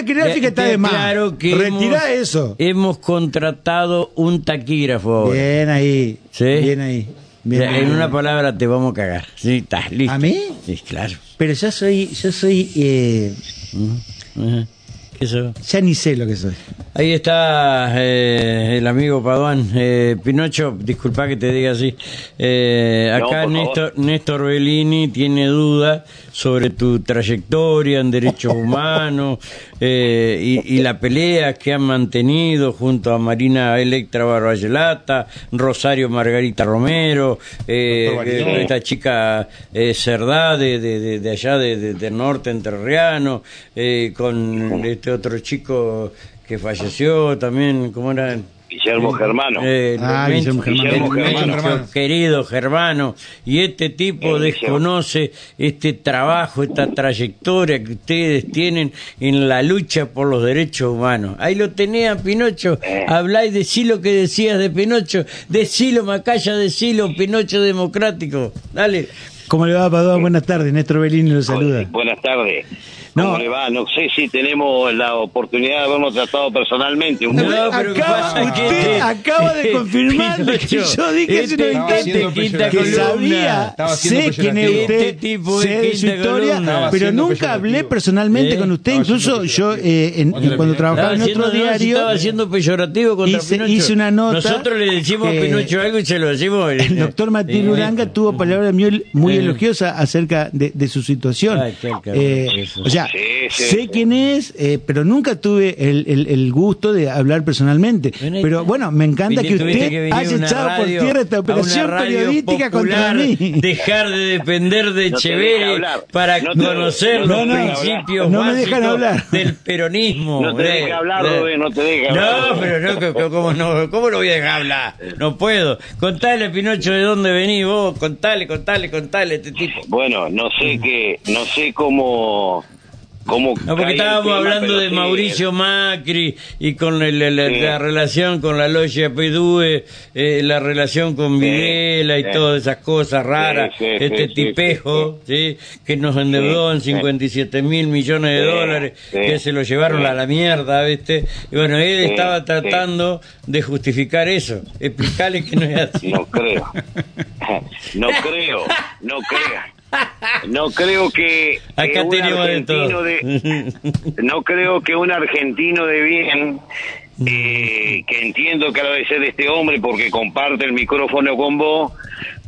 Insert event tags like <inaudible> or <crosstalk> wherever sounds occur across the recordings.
taquigráfica está de más. Claro que Retirá hemos, eso. Hemos contratado un taquígrafo ahora. Bien ahí. ¿Sí? Bien ahí. Bien O sea, ahí. en una palabra te vamos a cagar. Sí, estás listo. ¿A mí? Sí, claro. Pero yo soy, yo soy, eh, Ajá. Eso. ya ni sé lo que soy. Ahí está eh, el amigo Paduán. Eh, Pinocho, disculpa que te diga así. Eh, No, acá. Néstor, Néstor Bellini tiene dudas sobre tu trayectoria en derechos <laughs> humanos eh, y, y la pelea que han mantenido junto a Marina Electra Barbayelata, Rosario Margarita Romero, esta chica eh, Cerdá de, de, de- de allá de, de- del norte entrerriano, eh, con este otro chico que falleció también, ¿cómo era? Guillermo Germano. Eh, Ah, Guillermo Germano. Guillermo Germano. querido Germano, y este tipo Eh, desconoce este trabajo, esta trayectoria que ustedes tienen en la lucha por los derechos humanos. Ahí lo tenía Pinocho, hablá y decí lo que decías de Pinocho, decilo Macaya, decilo Pinocho democrático, dale. ¿Cómo le va, Padua? Buenas tardes. Néstor Bellini lo saluda. Buenas tardes. ¿Cómo No. le va? No sé si tenemos la oportunidad de habernos tratado personalmente. Un No, día. pero ¿qué Acaba- pasa? usted Que- acaba de confirmar lo que yo dije hace este quita peyorativo. que sabía, sé quién es usted, Este tipo sé de su quinta historia, columna. Pero nunca hablé personalmente ¿Eh? con usted. Estaba Incluso yo, eh, en- cuando trabajaba en otro diario, estaba haciendo peyorativo contra hice- Pinocho. hice una nota Nosotros le decimos que- a Pinocho algo y se lo decimos. el doctor Martín Eh, Uranga tuvo palabras muy, muy Eh. elogiosas acerca de, de su situación. Eh, o sea, Sí, sí, sé sí. quién es, eh, pero nunca tuve el, el- el gusto de hablar personalmente. Bueno, Pero bueno, me encanta que usted que haya echado por radio- tierra esta operación periodística contra popular, mí. <laughs> Dejar de depender de No Echeverri para No te- conocer no los principios me dejan básicos hablar. del peronismo. No te deja hablar. Rubén, no te deja hablar. No, pero no, ¿cómo, no, ¿cómo lo voy a dejar hablar? No puedo. Contale, Pinocho, de dónde venís vos. Contale, contale, contale a este tipo. Bueno, no sé qué, no sé cómo, No, porque estábamos hablando de Mauricio Macri y con el- el- el- Sí. la relación con la logia Pedue, eh, la relación con Sí, Videla y sí. todas esas cosas raras, este tipejo, ¿sí? que nos endeudó en Sí, sí. 57 mil millones de dólares, que se lo llevaron a la mierda, ¿viste? Y bueno, él estaba tratando de justificar eso, explicarle que no es así. No creo. <laughs> <laughs> No creo, no creo. No creo que, un de argentino todo. de- no creo que un argentino de bien eh, que entiendo que debe ser este hombre porque comparte el micrófono con vos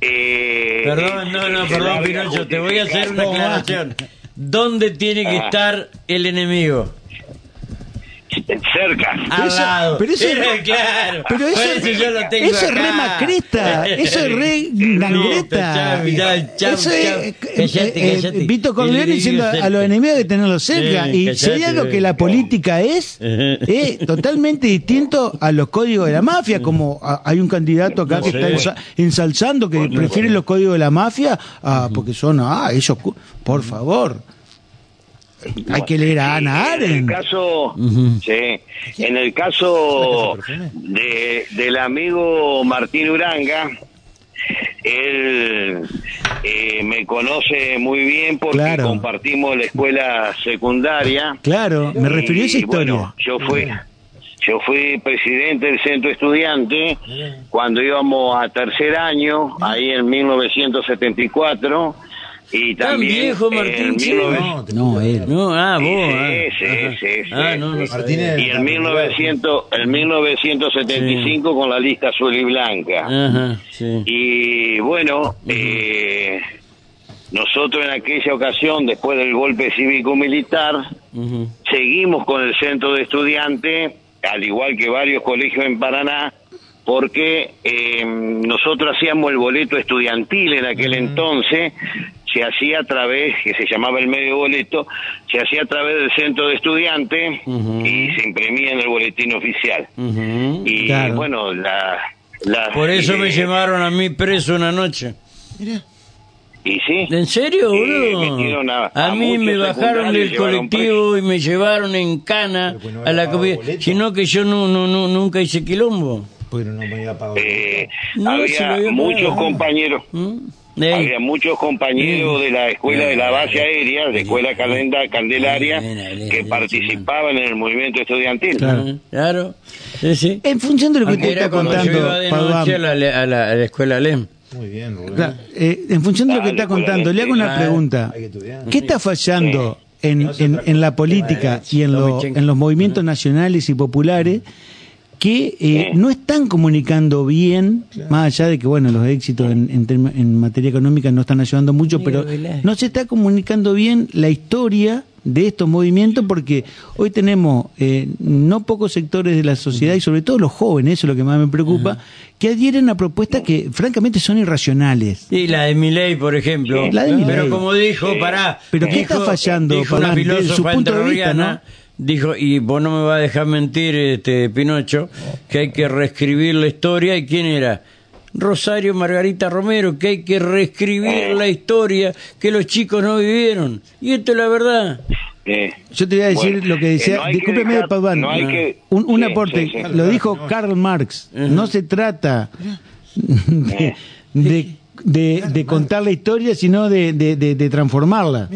eh, Perdón, no, no, perdón, Pinocho, te voy a hacer una aclaración. ¿Dónde tiene que Ah. estar el enemigo? Cerca Al eso- lado. pero eso- <laughs> claro. Pero eso, Por yo lo tengo eso es re macresta, eso <laughs> es re gangreta. Eso es Callate, eh, eh, callate. Vito Corleone diciendo a los enemigos de tenerlos cerca. Eh, y si hay callate, algo que la eh. política es, <laughs> es totalmente distinto a los códigos de la mafia, como a- hay un candidato acá que está ensa- ensalzando que prefiere los códigos de la mafia ah, porque son, ah, ellos, por favor. Hay que leer a Ana En el Arendt. caso, sí, en el caso de, del amigo Martín Uranga, él eh, me conoce muy bien porque Claro. compartimos la escuela secundaria. Claro, me refirió a esa historia. Bueno, yo fui, yo fui presidente del centro estudiante cuando íbamos a tercer año, ahí en 1974. Y ¿Tan también viejo, en Martín? 1900 No, él. No, ah, vos. ah. Sí, sí, Ajá. sí, sí. Ah, no, no Martínez. sabía. y en 1900, en 1975 con la lista azul y blanca. Ajá, sí. Y bueno, eh, nosotros en aquella ocasión, después del golpe cívico-militar, seguimos con el centro de estudiantes, al igual que varios colegios en Paraná, porque eh, nosotros hacíamos el boleto estudiantil en aquel entonces, se hacía a través, que se llamaba el medio boleto, se hacía a través del centro de estudiantes y se imprimía en el boletín oficial. Y Claro. bueno, la... la- Por eso me eh, llevaron a mí preso una noche. ¿Y sí? ¿En serio, Eh, boludo? metieron a- a a mí me bajaron del colectivo y me llevaron en cana Pero pues no a la comida. Sino que yo no, no, no, nunca hice quilombo. Porque no me había pagado. Eh, No, si lo había había muchos pagado. compañeros. ¿Mm? Ey. había muchos compañeros de la escuela de la base aérea, de escuela Calenda- Candelaria, que participaban en el movimiento estudiantil. Claro. Claro, sí, sí. En función de lo que usted Era está cuando yo contando, iba de noche a la, a la- a la escuela LEM. Muy bien, Rubén. claro, eh, en función de lo que Dale, está contando, le hago una Ah, pregunta. estudiar. ¿Qué está fallando en, en, en la política y en, lo- en los movimientos nacionales y populares que eh, no están comunicando bien, más allá de que bueno los éxitos en, en, term- en materia económica no están ayudando mucho, pero no se está comunicando bien la historia de estos movimientos porque hoy tenemos eh, no pocos sectores de la sociedad y sobre todo los jóvenes, eso es lo que más me preocupa, que adhieren a propuestas que francamente son irracionales. Y la de Milei, por ejemplo. La de Milei. Pero como dijo, pará. Pero ¿qué dijo- está fallando, Pabán, desde su punto de vista, entrerriana, Dijo, y vos no me vas a dejar mentir, este Pinocho, que hay que reescribir la historia. ¿Y quién era? Rosario Margarita Romero, que hay que reescribir la historia que los chicos no vivieron. Y esto es la verdad. Eh, Yo te voy a decir Bueno, lo que decía, eh, no hay que discúlpeme, dejar- Paduan, no hay que- un, un sí, aporte, sí, sí. lo dijo Karl Marx, no se trata de, de, de- de contar la historia, sino de, de, de- de transformarla.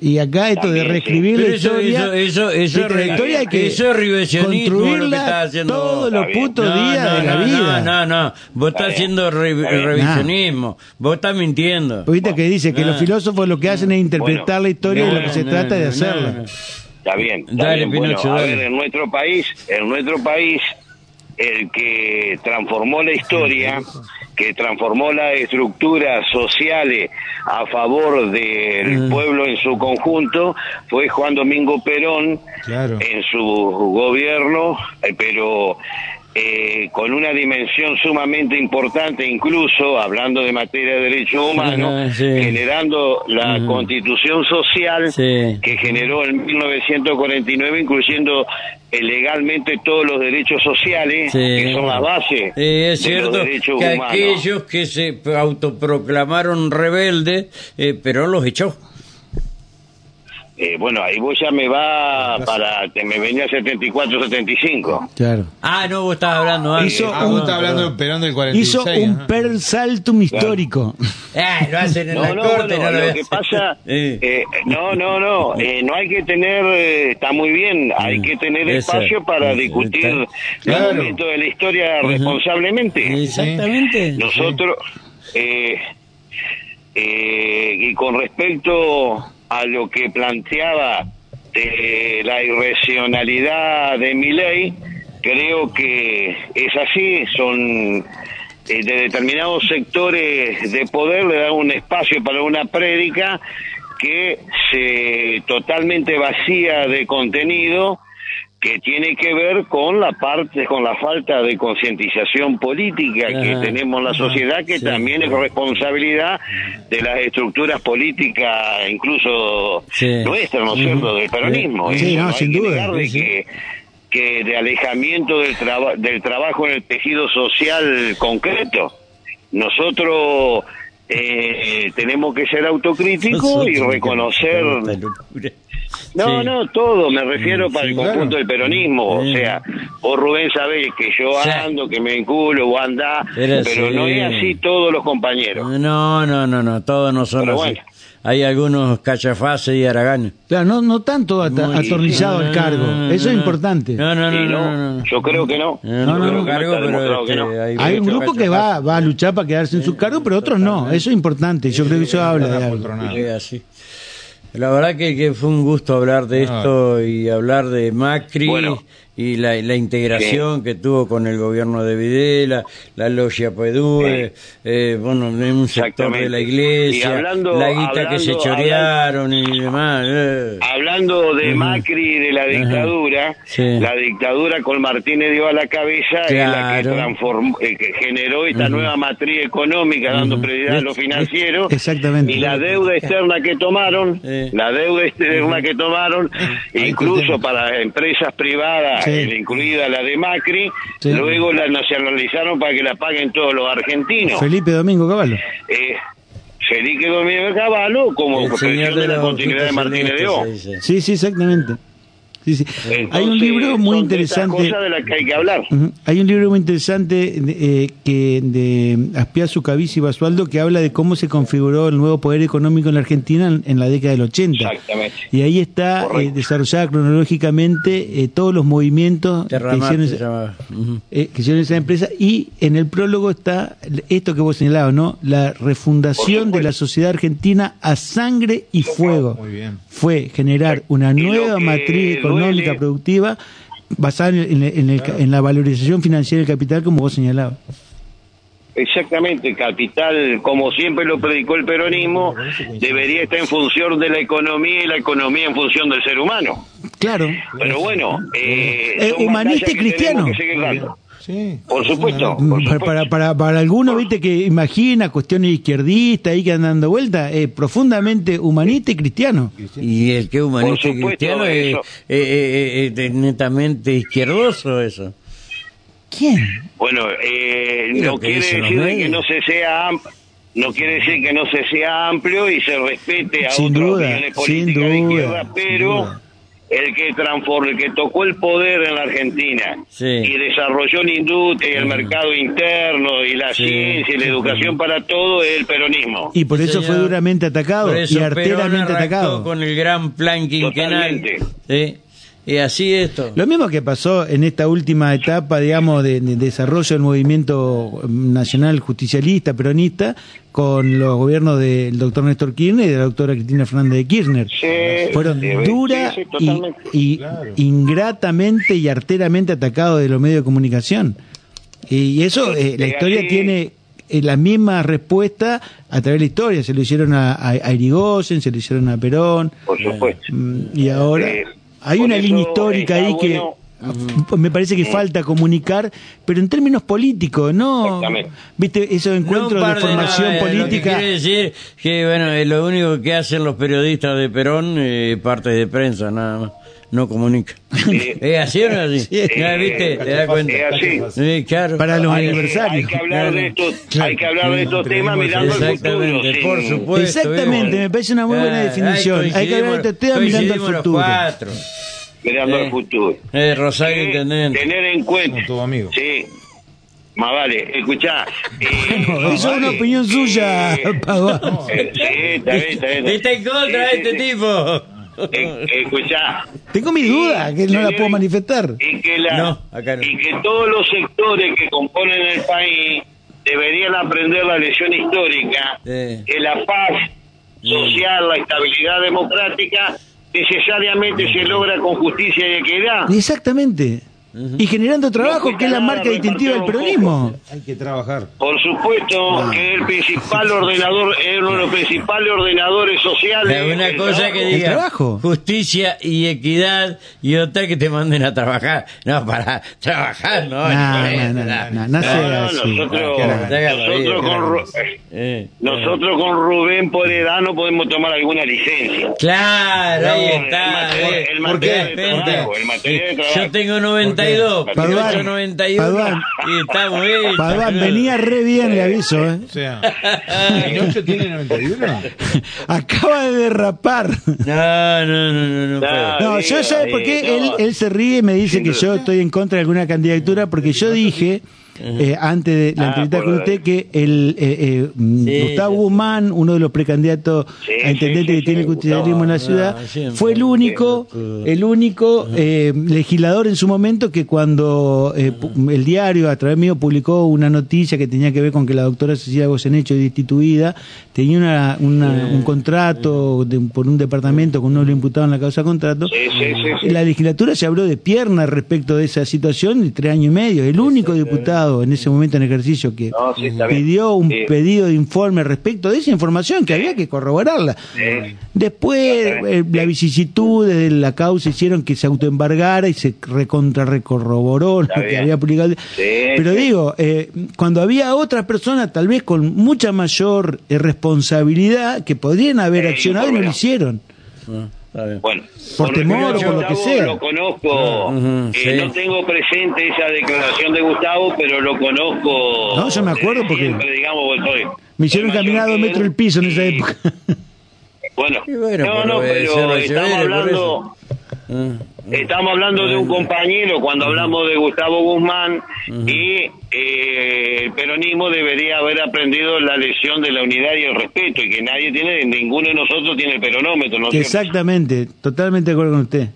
Y acá esto de También, sí. reescribir Pero la eso- historia, eso- eso- eso viste, es la historia hay que eso es revisionismo, lo que construirla todos los putos No, días no, de la no, vida. No, no, no. Vos estás bien. haciendo re- revisionismo. Vos estás mintiendo. Viste que dice que No. los filósofos lo que hacen es interpretar Bueno, la historia y lo que se no, trata de no, hacerla. no. Está bien. Está Dale, bien. Bueno, Pinocho, a dale. ver, en nuestro país, en nuestro país, el que transformó la historia, que transformó las estructuras sociales a favor del Mm. pueblo en su conjunto, fue Juan Domingo Perón Claro. en su gobierno, eh, pero eh, con una dimensión sumamente importante, incluso hablando de materia de derechos humanos, sí. generando la Ujú. constitución social Sí. que generó en 1949, incluyendo legalmente todos los derechos sociales, Sí. que son la base Sí, es de los cierto derechos que humanos. aquellos que se autoproclamaron rebeldes, eh, Perón los echó. Eh, bueno, ahí vos ya me va para, me venía 74, 75. Claro. Ah, no, vos estabas hablando antes. Hizo Ah, vos estás hablando de Perón del 46. Hizo un ajá. per saltum histórico. Ah, <laughs> lo hacen en No, la no, corte. bueno, no lo lo que pasa, <laughs> Eh. eh, no, no, no, eh, no hay que tener, eh, está muy bien, hay que tener Ese, espacio para discutir claro. momentos de la historia responsablemente. Exactamente. Nosotros, eh, eh, y con respecto a lo que planteaba de la irracionalidad de mi ley, creo que es así, son eh, de determinados sectores de poder le dan un espacio para una prédica que se totalmente vacía de contenido que tiene que ver con la parte con la falta de concientización política que tenemos en la sociedad que sí. también es responsabilidad de las estructuras políticas incluso Sí. nuestras no es cierto del peronismo Sí, no, sin que duda, de sí, sí. que que de alejamiento del traba- del trabajo en el tejido social concreto nosotros eh, tenemos que ser autocríticos y reconocer. No, Sí. no, todo, me refiero Mm, para sí, el conjunto claro. del peronismo. Sí. O sea, vos Rubén sabés que yo Sí. ando, que me vinculo, vos andás, Pero pero sí. no es así todos los compañeros. No, no, no, no, todos no son Pero así. bueno. Hay algunos cachafaces y haraganes. Claro, no, no tanto ata- Muy- atornillado al cargo. No, Eso es importante. No, no, no, Y no, no, no, no. yo creo que no. No, no, no, no, cargo, está pero demostrado que no. Hay un grupo que va, va a luchar para quedarse en su cargo, pero otros no. Eso es importante. Yo creo que eso habla de algo. La verdad que, que fue un gusto hablar de Ah. esto y hablar de Macri Bueno. Y la, la integración que tuvo con el gobierno de Videla, la logia Pedúe, eh, bueno, en un sector de la iglesia, hablando- la guita que se hablando- chorearon y demás. eh. Hablando de Macri y de la dictadura, Sí. la dictadura con Martínez dio a la cabeza es la que Claro. transformó, eh, que generó esta nueva matriz económica dando prioridad a lo financiero Exactamente. y la deuda externa que tomaron, Sí. la deuda externa que tomaron, incluso para empresas privadas, Sí. eh, incluida la de Macri, Sí. luego la nacionalizaron para que la paguen todos los argentinos. Felipe Domingo Caballo. Eh, Felipe Domínguez Caballo como El señor de la los continuidad de Martínez de O. Sí, sí, exactamente. Sí, sí. Hay un libro muy interesante. cosas de las que hay que hablar. Ujú. Hay un libro muy interesante eh, que de Aspiazu, Cavici y Basualdo que habla de cómo se configuró el nuevo poder económico en la Argentina en, en la década del 80. Exactamente. Y ahí está eh, desarrollada cronológicamente eh, todos los movimientos que hicieron, esa- llamaba. Ujú. eh, que hicieron esa empresa y en el prólogo está esto que vos señalabas, ¿no? La refundación de la sociedad argentina a sangre y fuego. Muy bien. Fue generar una nueva que matriz económica duele- productiva basada en, en- en el- en la valorización financiera del capital, como vos señalabas. Exactamente, capital, como siempre lo predicó el peronismo, debería estar en función de la economía y la economía en función del ser humano. Claro. Pero bueno, eh, Eh, humanista y que cristiano. Sí. Por supuesto, por Para, supuesto. para, para, para algunos, viste, que imagina cuestiones izquierdistas ahí que andan dando vuelta, eh, profundamente humanista y cristiano. Y el que es humanista y cristiano es, eh, eh, eh, netamente izquierdoso eso. ¿Quién? Bueno, eh, no que quiere decir que no se sea no quiere decir que no se sea amplio y se respete a Sin otras duda, opiniones sin de duda, izquierda, sin pero duda. El que transformó, el que tocó el poder en la Argentina Sí. y desarrolló la industria y el mercado interno y la Sí, ciencia y la sí, educación para todo es el peronismo. Y por eso Señor. fue duramente atacado Por eso y arteramente atacado. con el gran plan quinquenal. Totalmente. ¿sí? Y así esto. Lo mismo que pasó en esta última etapa, digamos, de, de desarrollo del movimiento nacional justicialista, peronista, con los gobiernos del doctor Néstor Kirchner y de la doctora Cristina Fernández de Kirchner. Sí, Fueron sí, sí, y, y Claro. ingratamente y arteramente atacados de los medios de comunicación. Y eso, eh, la historia tiene eh, la misma respuesta a través de la historia. Se lo hicieron a, a, a Irigoyen, se lo hicieron a Perón. Por supuesto. Mm, Y ahora Eh, hay por una línea histórica está ahí que bueno. f- me parece que falta comunicar, pero en términos políticos, no, viste esos No encuentros par de formación nada, Lo que política. quiere decir que, bueno, eh, lo único que hacen los periodistas de Perón, eh, parte de prensa, nada más. No comunica. ¿Es así o no es así? Sí. Ya, ¿Viste? ¿Te das cuenta? Es así. Sí, claro. Para los Hay aniversarios. Hay que hablar de estos, hay que hablar de estos temas mirando al futuro. Exactamente, sin- por supuesto. Exactamente, ¿viste? me parece una muy buena definición. ahí Hay que hablar de estos temas mirando al futuro. cuatro. mirando Eh. al futuro. Eh, Rosario Eh, Intendente. tener en cuenta. Tu amigo. Sí. Más vale, escuchá. <laughs> eh, No, eso es una opinión suya, Eh, Paguán. eh, sí, está bien, está bien. Está en contra de Sí, este sí, sí. tipo. Eh, escuchá. Tengo mi duda, que no la puedo manifestar. Y que, la, No, acá no. y que todos los sectores que componen el país deberían aprender la lección histórica Sí. que la paz social, la estabilidad democrática necesariamente se logra con justicia y equidad. Exactamente. Y generando trabajo, que es la marca distintiva del peronismo. Hay que trabajar. Por supuesto que el principal ordenador es uno de los principales ordenadores sociales. Una el cosa trabajo. que El diga trabajo. justicia y equidad y otra que te manden a trabajar. No, para trabajar, no. Nosotros, con. Ru- Eh, nosotros con Rubén por edad no podemos tomar alguna licencia. Claro, ahí está. el material- eh. el ¿Por material de trabajo, el material de trabajo. Yo tengo 92, ¿Por qué? Pinocho Paduan, 91 Paduan. y estamos bien. Paduan, venía re bien el aviso, ¿eh? O sea, ¿Pinocho tiene 91? <laughs> Acaba de derrapar. No, no, no, no, no. No, yo diga, sabe por qué él, él se ríe y me dice que yo estoy en contra de alguna candidatura porque yo dije eh, antes de la Ah, entrevista con lo usted de- que el eh, eh, mm, Sí, Gustavo sí. Guzmán, uno de los precandidatos Sí, a intendente sí, sí, que tiene sí, el justicialismo en la Gustavo, ciudad, no, fue el único, el único eh, legislador en su momento que cuando eh, el diario a través mío publicó una noticia que tenía que ver con que la doctora Cecilia Goyenecho destituida tenía una, una- un contrato de- por un departamento con uno de los imputados en la causa contrato Sí, sí, sí, sí. en la legislatura se habló de pierna respecto de esa situación y tres años y medio. El único diputado en ese momento en ejercicio que No, sí, está bien. pidió un Sí. pedido de informe respecto de esa información que había que corroborarla. Sí. Después eh, la vicisitud de la causa hicieron que se autoembargara y se recontra recorroboró lo que había publicado. Sí, Pero sí. digo, eh, cuando había otras personas tal vez con mucha mayor eh, responsabilidad que podrían haber accionado y no lo hicieron. Ah. Bueno, Por temor o por lo que sea. Lo conozco, Ujú, eh, sí. no tengo presente esa declaración de Gustavo, pero lo conozco. No, yo me acuerdo eh, porque- siempre, digamos, soy Me hicieron el caminar a dos metros del piso en esa época. <laughs> Bueno, no, no, pero estamos hablando. Ah, Estamos hablando de un compañero cuando hablamos de Gustavo Guzmán y eh, el peronismo debería haber aprendido la lección de la unidad y el respeto y que nadie tiene, ninguno de nosotros tiene el peronómetro. Exactamente, totalmente de acuerdo con usted.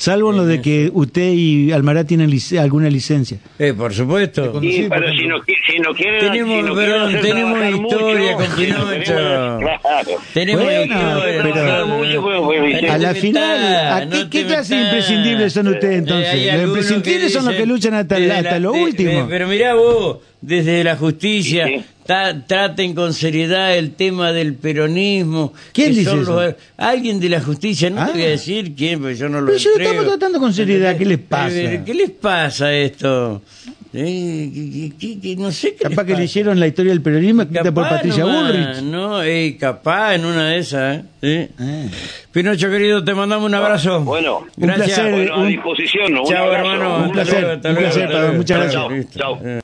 Salvo en lo de que usted y Almará tienen lic- alguna licencia. Eh, por supuesto. Sí, pero si no, qui- si no quieren, Tenemos- si no perdón, quieren tenemos historia mucho, con Pinocho. claro. Tenemos Bueno, historia, pero- Trabajar mucho, pues, pues. A la final, ¿a no qué, clase de imprescindibles son ustedes entonces? Eh, los imprescindibles son los que luchan hasta, lo último. pero mirá vos, desde la justicia, Sí, sí. ta- traten con seriedad el tema del peronismo. ¿Quién dice eso? los- alguien de la justicia, no Ah. te voy a decir quién, porque yo no lo Pero yo entrego. estamos tratando con seriedad, ¿qué les pasa? Eh, ¿Qué les pasa esto? Eh, que- que- que- no sé qué Capaz que leyeron la historia del periodismo escrita por Patricia nomás, Bullrich. No, eh, capaz en una de esas. ¿eh? Eh. Pinocho querido, te mandamos un abrazo. Bueno, Un placer. bueno, a disposición. Un Chao, abrazo. hermano. Un placer, Hasta un luego, placer, hasta Pablo, luego. muchas gracias. Chao. Eh.